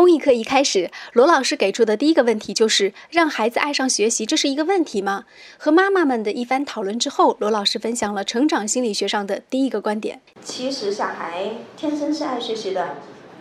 公益课一开始，罗老师给出的第一个问题就是让孩子爱上学习，这是一个问题吗？和妈妈们的一番讨论之后，罗老师分享了成长心理学上的第一个观点。其实小孩天生是爱学习的，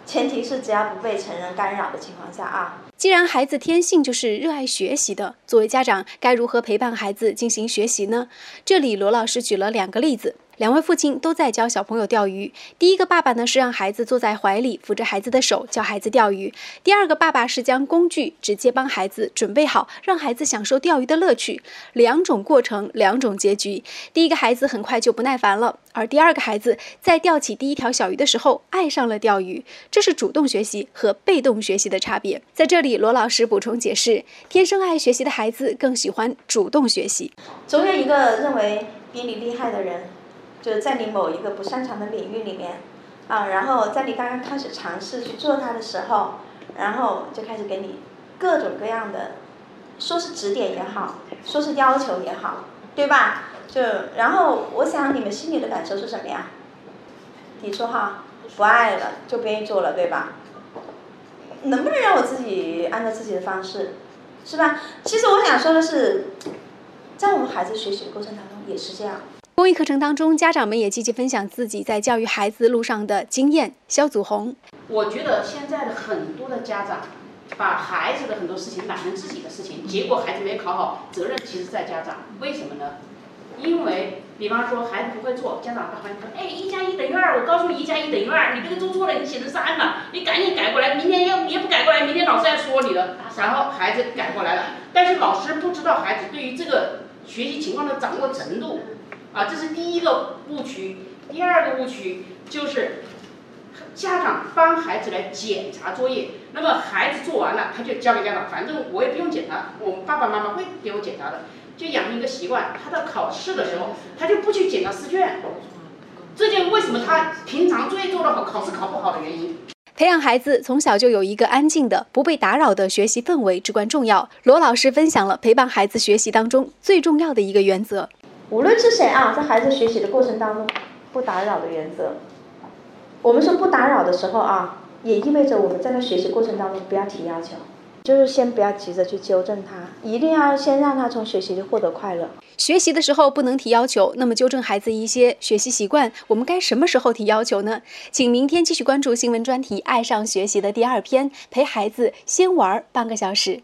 前提是只要不被成人干扰的情况下啊。既然孩子天性就是热爱学习的，作为家长该如何陪伴孩子进行学习呢？这里罗老师举了两个例子。两位父亲都在教小朋友钓鱼。第一个爸爸呢是让孩子坐在怀里，扶着孩子的手，教孩子钓鱼；第二个爸爸是将工具直接帮孩子准备好，让孩子享受钓鱼的乐趣。两种过程，两种结局。第一个孩子很快就不耐烦了，而第二个孩子在钓起第一条小鱼的时候爱上了钓鱼。这是主动学习和被动学习的差别。在这里，罗老师补充解释：天生爱学习的孩子更喜欢主动学习。总有一个认为比你厉害的人。就是在你某一个不擅长的领域里面，啊，然后在你刚刚开始尝试去做它的时候，然后就开始给你各种各样的，说是指点也好，说是要求也好，对吧？就然后我想你们心里的感受是什么呀？你说哈，不爱了，就不愿意做了，对吧？能不能让我自己按照自己的方式，是吧？其实我想说的是，在我们孩子学习的过程当中也是这样。公益课程当中，家长们也积极分享自己在教育孩子路上的经验。肖祖红，我觉得现在的很多的家长，把孩子的很多事情揽成自己的事情，结果孩子没考好，责任其实在家长。为什么呢？因为，比方说孩子不会做，家长告诉孩子说：“哎，一加一等于二。”我告诉你，一加一等于二，你这个做错了，你写成三了，你赶紧改过来。明天要你也不改过来，明天老师要说你了。然后孩子改过来了，但是老师不知道孩子对于这个学习情况的掌握程度。啊，这是第一个误区。第二个误区就是家长帮孩子来检查作业，那么孩子做完了，他就交给家长，反正我也不用检查，我们爸爸妈妈会给我检查的。就养成一个习惯，他到考试的时候，他就不去检查试卷。这就为什么他平常作业做得好，考试考不好的原因。培养孩子从小就有一个安静的、不被打扰的学习氛围至关重要。罗老师分享了陪伴孩子学习当中最重要的一个原则。无论是谁啊，在孩子学习的过程当中，不打扰的原则。我们说不打扰的时候啊，也意味着我们在他学习过程当中不要提要求，就是先不要急着去纠正他，一定要先让他从学习里获得快乐。学习的时候不能提要求，那么纠正孩子一些学习习惯，我们该什么时候提要求呢？请明天继续关注新闻专题《爱上学习》的第二篇，陪孩子先玩半个小时。